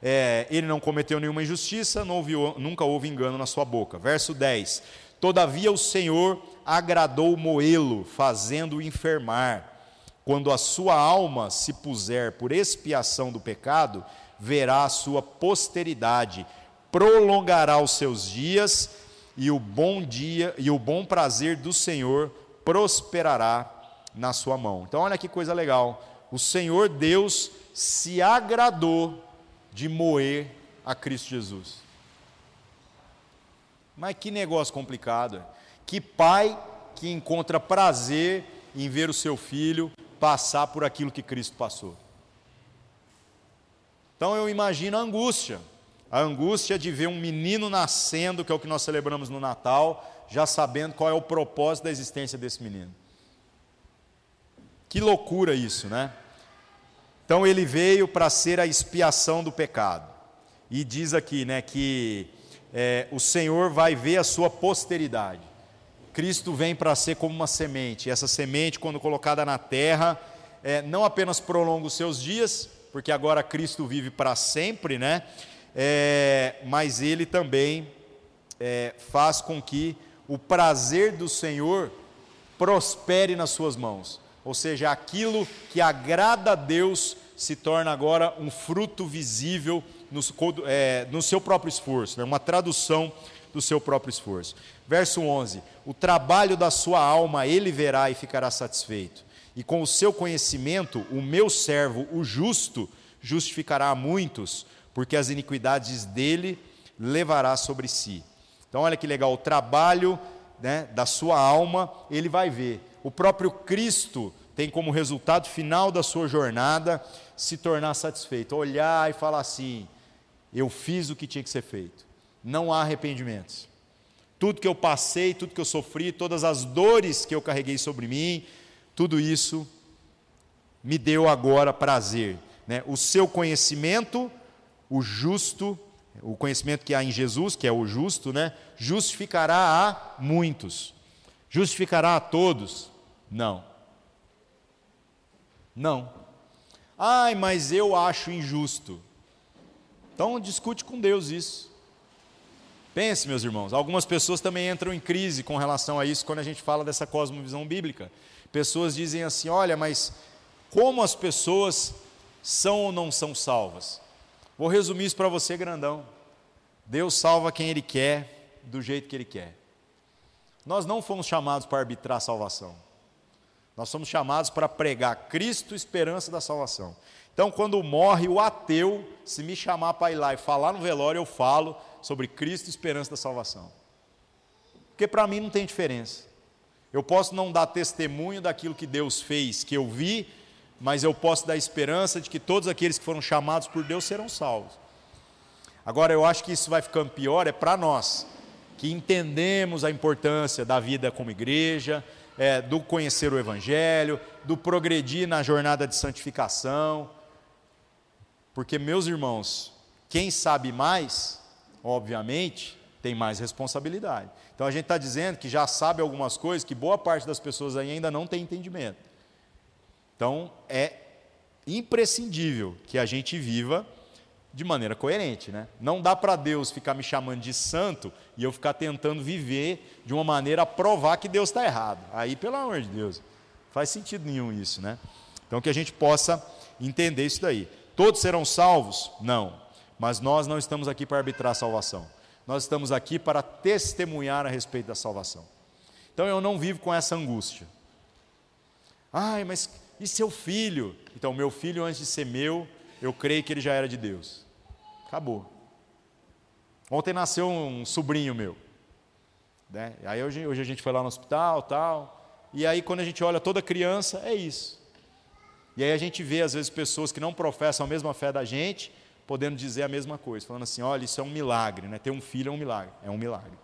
É, ele não cometeu nenhuma injustiça, houve, nunca houve engano na sua boca. Verso 10: Todavia o Senhor agradou moê-lo, fazendo-o enfermar. Quando a sua alma se puser por expiação do pecado, verá a sua posteridade, prolongará os seus dias, e o bom dia e o bom prazer do Senhor prosperará na sua mão. Então, olha que coisa legal. O Senhor Deus se agradou de moer a Cristo Jesus. Mas que negócio complicado. Que pai que encontra prazer em ver o seu filho passar por aquilo que Cristo passou. Então eu imagino a angústia, a angústia de ver um menino nascendo, que é o que nós celebramos no Natal, já sabendo qual é o propósito da existência desse menino. Que loucura isso, né? Então ele veio para ser a expiação do pecado. E diz aqui, né, que é, o Senhor vai ver a sua posteridade. Cristo vem para ser como uma semente. E essa semente, quando colocada na terra, é, não apenas prolonga os seus dias, porque agora Cristo vive para sempre, né? É, mas ele também é, faz com que o prazer do Senhor prospere nas suas mãos. Ou seja, aquilo que agrada a Deus se torna agora um fruto visível no, é, no seu próprio esforço, né? uma tradução do seu próprio esforço. Verso 11: O trabalho da sua alma ele verá e ficará satisfeito, e com o seu conhecimento, o meu servo, o justo, justificará a muitos, porque as iniquidades dele levará sobre si. Então, olha que legal, o trabalho né, da sua alma, ele vai ver. O próprio Cristo tem como resultado final da sua jornada se tornar satisfeito, olhar e falar assim: eu fiz o que tinha que ser feito, não há arrependimentos. Tudo que eu passei, tudo que eu sofri, todas as dores que eu carreguei sobre mim, tudo isso me deu agora prazer. Né? O seu conhecimento, o justo o conhecimento que há em Jesus, que é o justo, né, justificará a muitos. Justificará a todos? Não. Não. Ai, mas eu acho injusto. Então discute com Deus isso. Pense, meus irmãos, algumas pessoas também entram em crise com relação a isso quando a gente fala dessa cosmovisão bíblica. Pessoas dizem assim: olha, mas como as pessoas são ou não são salvas? Vou resumir isso para você, grandão. Deus salva quem Ele quer, do jeito que Ele quer. Nós não fomos chamados para arbitrar a salvação. Nós somos chamados para pregar Cristo, esperança da salvação. Então, quando morre o ateu, se me chamar para ir lá e falar no velório, eu falo sobre Cristo, esperança da salvação. Porque para mim não tem diferença. Eu posso não dar testemunho daquilo que Deus fez, que eu vi, mas eu posso dar esperança de que todos aqueles que foram chamados por Deus serão salvos. Agora, eu acho que isso vai ficando pior, é para nós, que entendemos a importância da vida como igreja, é, do conhecer o Evangelho, do progredir na jornada de santificação. Porque, meus irmãos, quem sabe mais, obviamente, tem mais responsabilidade. Então a gente está dizendo que já sabe algumas coisas que boa parte das pessoas ainda não tem entendimento. Então, é imprescindível que a gente viva de maneira coerente, né? Não dá para Deus ficar me chamando de santo e eu ficar tentando viver de uma maneira a provar que Deus está errado. Aí, pelo amor de Deus, faz sentido nenhum isso, né? Então, que a gente possa entender isso daí. Todos serão salvos? Não. Mas nós não estamos aqui para arbitrar a salvação. Nós estamos aqui para testemunhar a respeito da salvação. Então, eu não vivo com essa angústia. Ai, mas e seu filho? Então, meu filho, antes de ser meu, eu creio que ele já era de Deus. Acabou. Ontem nasceu um sobrinho meu. Né? Aí hoje, hoje a gente foi lá no hospital, tal. E aí, quando a gente olha toda criança, é isso. E aí a gente vê, às vezes, pessoas que não professam a mesma fé da gente, podendo dizer a mesma coisa, falando assim: olha, isso é um milagre, né? ter um filho é um milagre. É um milagre.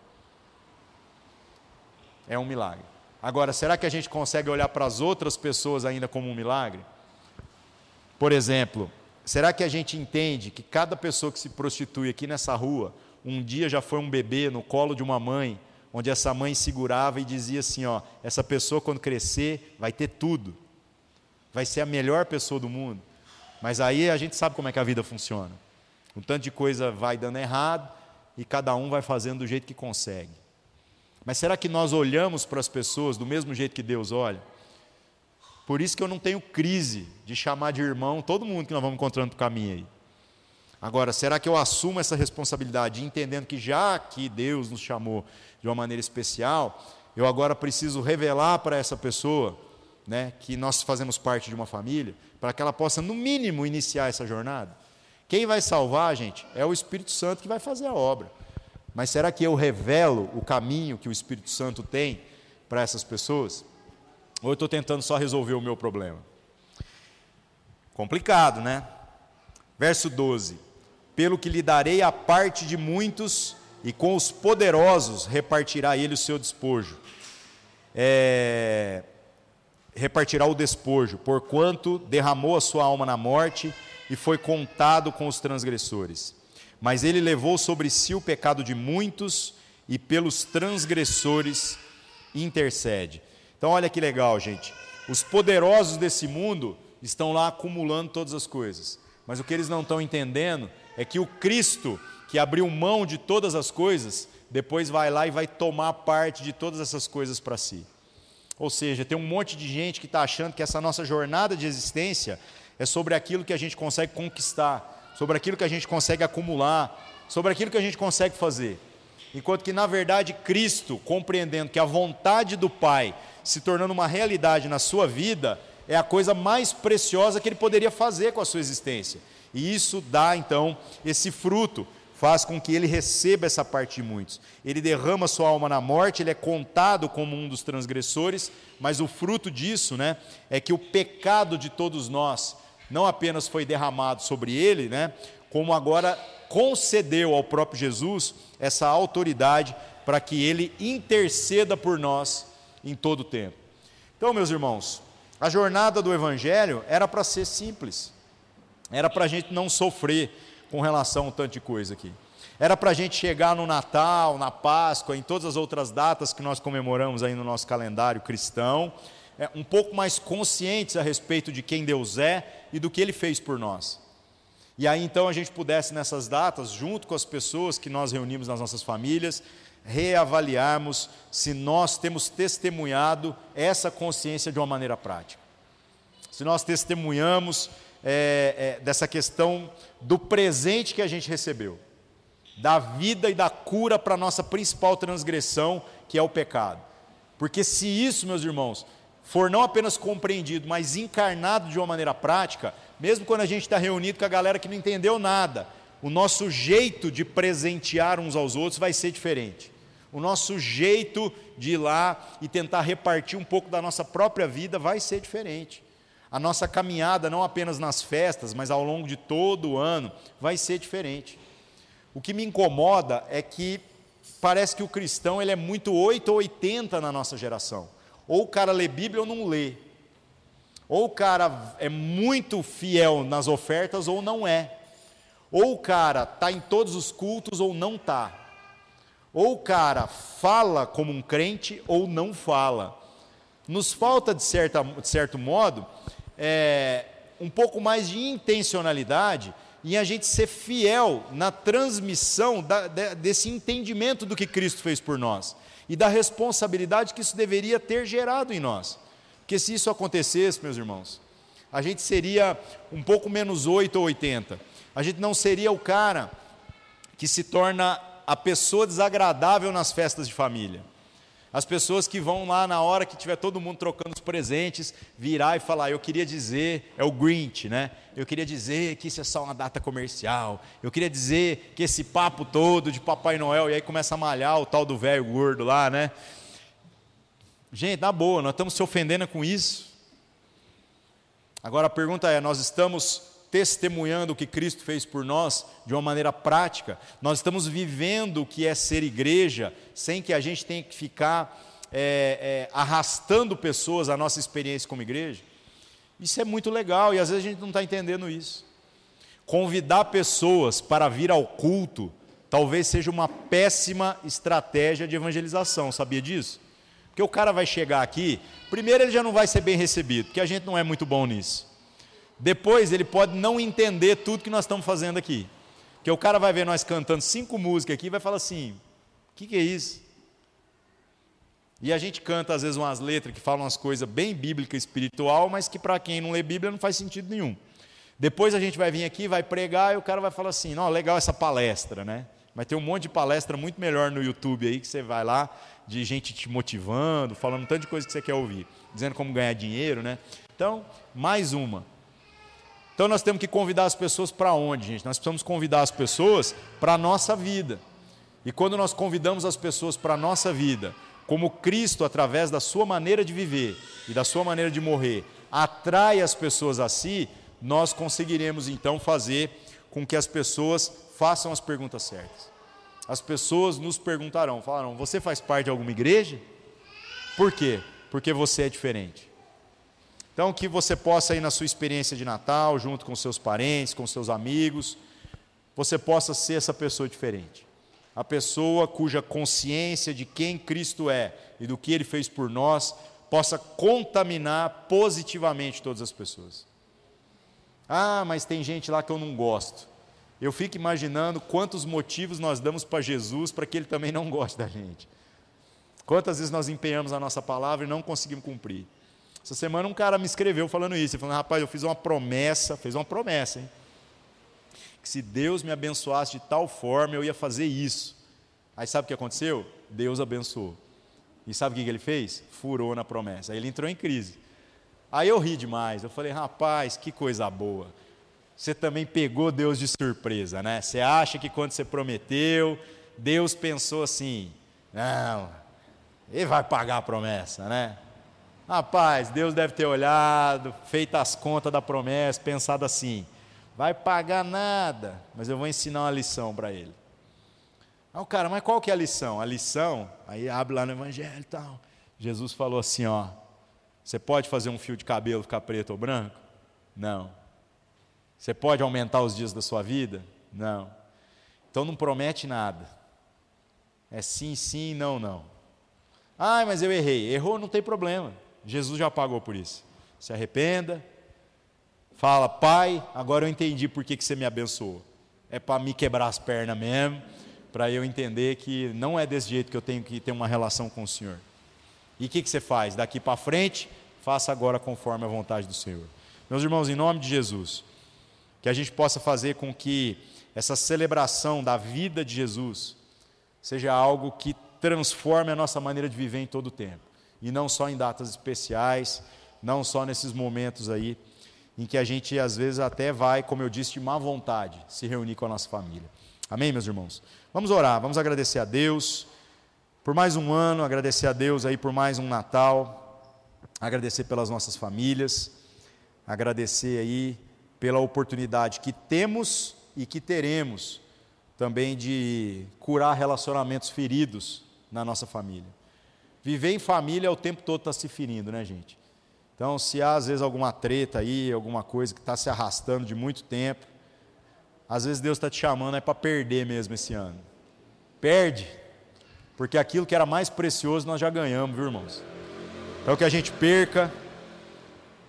É um milagre. Agora, será que a gente consegue olhar para as outras pessoas ainda como um milagre? Por exemplo, será que a gente entende que cada pessoa que se prostitui aqui nessa rua, um dia já foi um bebê no colo de uma mãe, onde essa mãe segurava e dizia assim: ó, essa pessoa quando crescer vai ter tudo, vai ser a melhor pessoa do mundo. Mas aí a gente sabe como é que a vida funciona. Um tanto de coisa vai dando errado e cada um vai fazendo do jeito que consegue. Mas será que nós olhamos para as pessoas do mesmo jeito que Deus olha? Por isso que eu não tenho crise de chamar de irmão todo mundo que nós vamos encontrando no caminho aí. Agora, será que eu assumo essa responsabilidade, entendendo que já que Deus nos chamou de uma maneira especial, eu agora preciso revelar para essa pessoa, né, que nós fazemos parte de uma família, para que ela possa, no mínimo, iniciar essa jornada? Quem vai salvar, gente, é o Espírito Santo que vai fazer a obra. Mas será que eu revelo o caminho que o Espírito Santo tem para essas pessoas? Ou eu estou tentando só resolver o meu problema? Complicado, né? Verso 12: Pelo que lhe darei a parte de muitos, e com os poderosos repartirá ele o seu despojo. É, repartirá o despojo, porquanto derramou a sua alma na morte e foi contado com os transgressores. Mas ele levou sobre si o pecado de muitos e pelos transgressores intercede. Então, olha que legal, gente. Os poderosos desse mundo estão lá acumulando todas as coisas, mas o que eles não estão entendendo é que o Cristo, que abriu mão de todas as coisas, depois vai lá e vai tomar parte de todas essas coisas para si. Ou seja, tem um monte de gente que está achando que essa nossa jornada de existência é sobre aquilo que a gente consegue conquistar, sobre aquilo que a gente consegue acumular, sobre aquilo que a gente consegue fazer. Enquanto que, na verdade, Cristo, compreendendo que a vontade do Pai se tornando uma realidade na sua vida, é a coisa mais preciosa que ele poderia fazer com a sua existência. E isso dá, então, esse fruto, faz com que ele receba essa parte de muitos. Ele derrama sua alma na morte, ele é contado como um dos transgressores, mas o fruto disso, né, é que o pecado de todos nós não apenas foi derramado sobre ele, né, como agora concedeu ao próprio Jesus essa autoridade para que ele interceda por nós em todo o tempo. Então, meus irmãos, a jornada do Evangelho era para ser simples, era para a gente não sofrer com relação a um tanto de coisa aqui. Era para a gente chegar no Natal, na Páscoa, em todas as outras datas que nós comemoramos aí no nosso calendário cristão, é, um pouco mais conscientes a respeito de quem Deus é e do que Ele fez por nós. E aí então a gente pudesse nessas datas, junto com as pessoas que nós reunimos nas nossas famílias, reavaliarmos se nós temos testemunhado essa consciência de uma maneira prática. Se nós testemunhamos é, é, dessa questão do presente que a gente recebeu, da vida e da cura para a nossa principal transgressão, que é o pecado. Porque se isso, meus irmãos, for não apenas compreendido, mas encarnado de uma maneira prática, mesmo quando a gente está reunido com a galera que não entendeu nada, o nosso jeito de presentear uns aos outros vai ser diferente. O nosso jeito de ir lá e tentar repartir um pouco da nossa própria vida vai ser diferente. A nossa caminhada, não apenas nas festas, mas ao longo de todo o ano, vai ser diferente. O que me incomoda é que parece que o cristão ele é muito 8 ou 80 na nossa geração. Ou o cara lê Bíblia ou não lê. Ou o cara é muito fiel nas ofertas ou não é. Ou o cara está em todos os cultos ou não está. Ou o cara fala como um crente ou não fala. Nos falta, de, certa, de certo modo, é, um pouco mais de intencionalidade em a gente ser fiel na transmissão da, desse entendimento do que Cristo fez por nós e da responsabilidade que isso deveria ter gerado em nós. Porque se isso acontecesse, meus irmãos, a gente seria um pouco menos 8 ou 80. A gente não seria o cara que se torna a pessoa desagradável nas festas de família. As pessoas que vão lá na hora que tiver todo mundo trocando os presentes, virar e falar: Eu queria dizer, é o Grinch, né? Eu queria dizer que isso é só uma data comercial. Eu queria dizer que esse papo todo de Papai Noel, e aí começa a malhar o tal do velho gordo lá, né? Gente, na boa, nós estamos se ofendendo com isso. Agora a pergunta é: nós estamos testemunhando o que Cristo fez por nós de uma maneira prática. Nós estamos vivendo o que é ser igreja, sem que a gente tenha que ficar é, é, arrastando pessoas à nossa experiência como igreja. Isso é muito legal e às vezes a gente não está entendendo isso. Convidar pessoas para vir ao culto talvez seja uma péssima estratégia de evangelização, sabia disso? Porque o cara vai chegar aqui, primeiro ele já não vai ser bem recebido, porque a gente não é muito bom nisso. Depois ele pode não entender tudo que nós estamos fazendo aqui. Porque o cara vai ver nós cantando cinco músicas aqui e vai falar assim: o que, que é isso? E a gente canta às vezes umas letras que falam umas coisas bem bíblica espiritual, mas que para quem não lê Bíblia não faz sentido nenhum. Depois a gente vai vir aqui, vai pregar e o cara vai falar assim: não, legal essa palestra, né? Mas tem um monte de palestra muito melhor no YouTube aí que você vai lá, de gente te motivando, falando um tanto de coisa que você quer ouvir, dizendo como ganhar dinheiro, né? Então, mais uma. Então nós temos que convidar as pessoas para onde, gente? Nós precisamos convidar as pessoas para a nossa vida. E quando nós convidamos as pessoas para a nossa vida, como Cristo, através da sua maneira de viver e da sua maneira de morrer, atrai as pessoas a si, nós conseguiremos então fazer com que as pessoas façam as perguntas certas. As pessoas nos perguntarão, falarão: Você faz parte de alguma igreja? Por quê? Porque você é diferente. Então, que você possa ir na sua experiência de Natal, junto com seus parentes, com seus amigos, você possa ser essa pessoa diferente. A pessoa cuja consciência de quem Cristo é e do que ele fez por nós possa contaminar positivamente todas as pessoas. Ah, mas tem gente lá que eu não gosto. Eu fico imaginando quantos motivos nós damos para Jesus para que ele também não goste da gente. Quantas vezes nós empenhamos a nossa palavra e não conseguimos cumprir. Essa semana um cara me escreveu falando isso, falou, rapaz, eu fiz uma promessa, fez uma promessa, hein? Que se Deus me abençoasse de tal forma, eu ia fazer isso. Aí sabe o que aconteceu? Deus abençoou. E sabe o que ele fez? Furou na promessa. Aí ele entrou em crise. Aí eu ri demais. Eu falei, rapaz, que coisa boa. Você também pegou Deus de surpresa, né? Você acha que quando você prometeu, Deus pensou assim: não, ele vai pagar a promessa, né? Rapaz, Deus deve ter olhado, feito as contas da promessa, pensado assim: vai pagar nada, mas eu vou ensinar uma lição para ele. Aí o cara, mas qual que é a lição? A lição, aí abre lá no Evangelho e tal. Jesus falou assim: ó, você pode fazer um fio de cabelo ficar preto ou branco? Não. Você pode aumentar os dias da sua vida? Não. Então não promete nada. É sim, sim, não, não. Ah, mas eu errei. Errou, não tem problema. Jesus já pagou por isso. Se arrependa. Fala, pai, agora eu entendi por que, que você me abençoou. É para me quebrar as pernas mesmo, para eu entender que não é desse jeito que eu tenho que ter uma relação com o Senhor. E o que, que você faz? Daqui para frente, faça agora conforme a vontade do Senhor. Meus irmãos, em nome de Jesus, que a gente possa fazer com que essa celebração da vida de Jesus seja algo que transforme a nossa maneira de viver em todo o tempo, e não só em datas especiais, não só nesses momentos aí em que a gente às vezes até vai, como eu disse, de má vontade se reunir com a nossa família. Amém, meus irmãos? Vamos orar, vamos agradecer a Deus por mais um ano, agradecer a Deus aí por mais um Natal, agradecer pelas nossas famílias, agradecer aí pela oportunidade que temos e que teremos também de curar relacionamentos feridos na nossa família. Viver em família o tempo todo está se ferindo, né, gente? Então, se há às vezes alguma treta aí, alguma coisa que está se arrastando de muito tempo, às vezes Deus está te chamando é para perder mesmo esse ano. Perde, porque aquilo que era mais precioso nós já ganhamos, viu, irmãos? Então, que a gente perca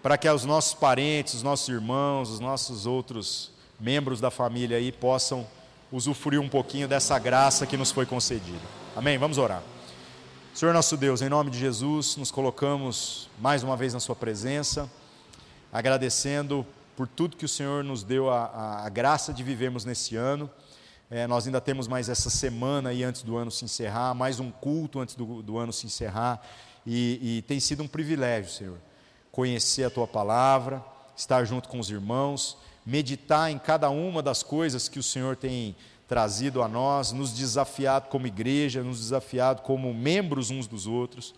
para que os nossos parentes, os nossos irmãos, os nossos outros membros da família aí possam usufruir um pouquinho dessa graça que nos foi concedida. Amém? Vamos orar. Senhor nosso Deus, em nome de Jesus, nos colocamos mais uma vez na Sua presença, agradecendo por tudo que o Senhor nos deu a, a, a graça de vivermos nesse ano. É, nós ainda temos mais essa semana aí antes do ano se encerrar, mais um culto antes do, do ano se encerrar, e, e tem sido um privilégio, Senhor conhecer a tua palavra, estar junto com os irmãos, meditar em cada uma das coisas que o Senhor tem trazido a nós, nos desafiado como igreja, nos desafiado como membros uns dos outros.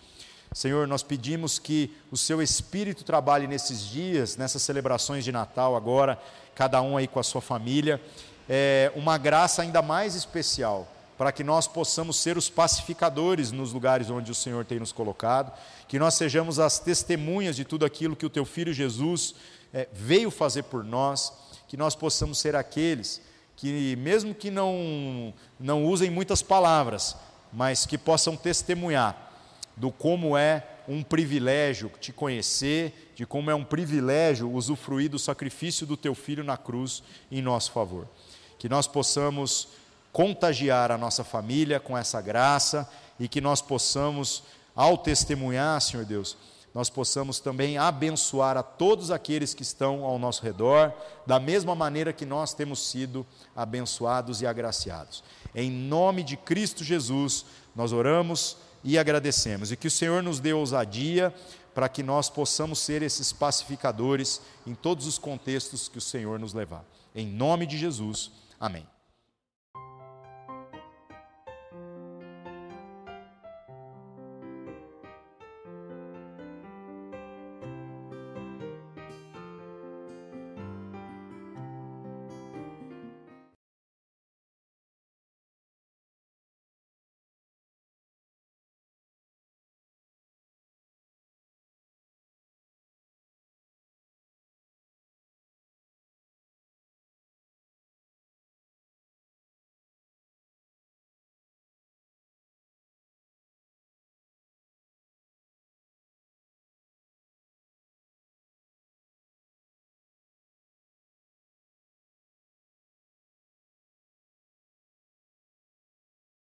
Senhor, nós pedimos que o seu Espírito trabalhe nesses dias, nessas celebrações de Natal agora, cada um aí com a sua família, é uma graça ainda mais especial para que nós possamos ser os pacificadores nos lugares onde o Senhor tem nos colocado, que nós sejamos as testemunhas de tudo aquilo que o Teu Filho Jesus é, veio fazer por nós, que nós possamos ser aqueles que, mesmo que não, não usem muitas palavras, mas que possam testemunhar do como é um privilégio te conhecer, de como é um privilégio usufruir do sacrifício do Teu Filho na cruz em nosso favor. Que nós possamos contagiar a nossa família com essa graça e que nós possamos, ao testemunhar, Senhor Deus, nós possamos também abençoar a todos aqueles que estão ao nosso redor, da mesma maneira que nós temos sido abençoados e agraciados. Em nome de Cristo Jesus, nós oramos e agradecemos, e que o Senhor nos dê ousadia para que nós possamos ser esses pacificadores em todos os contextos que o Senhor nos levar. Em nome de Jesus, amém.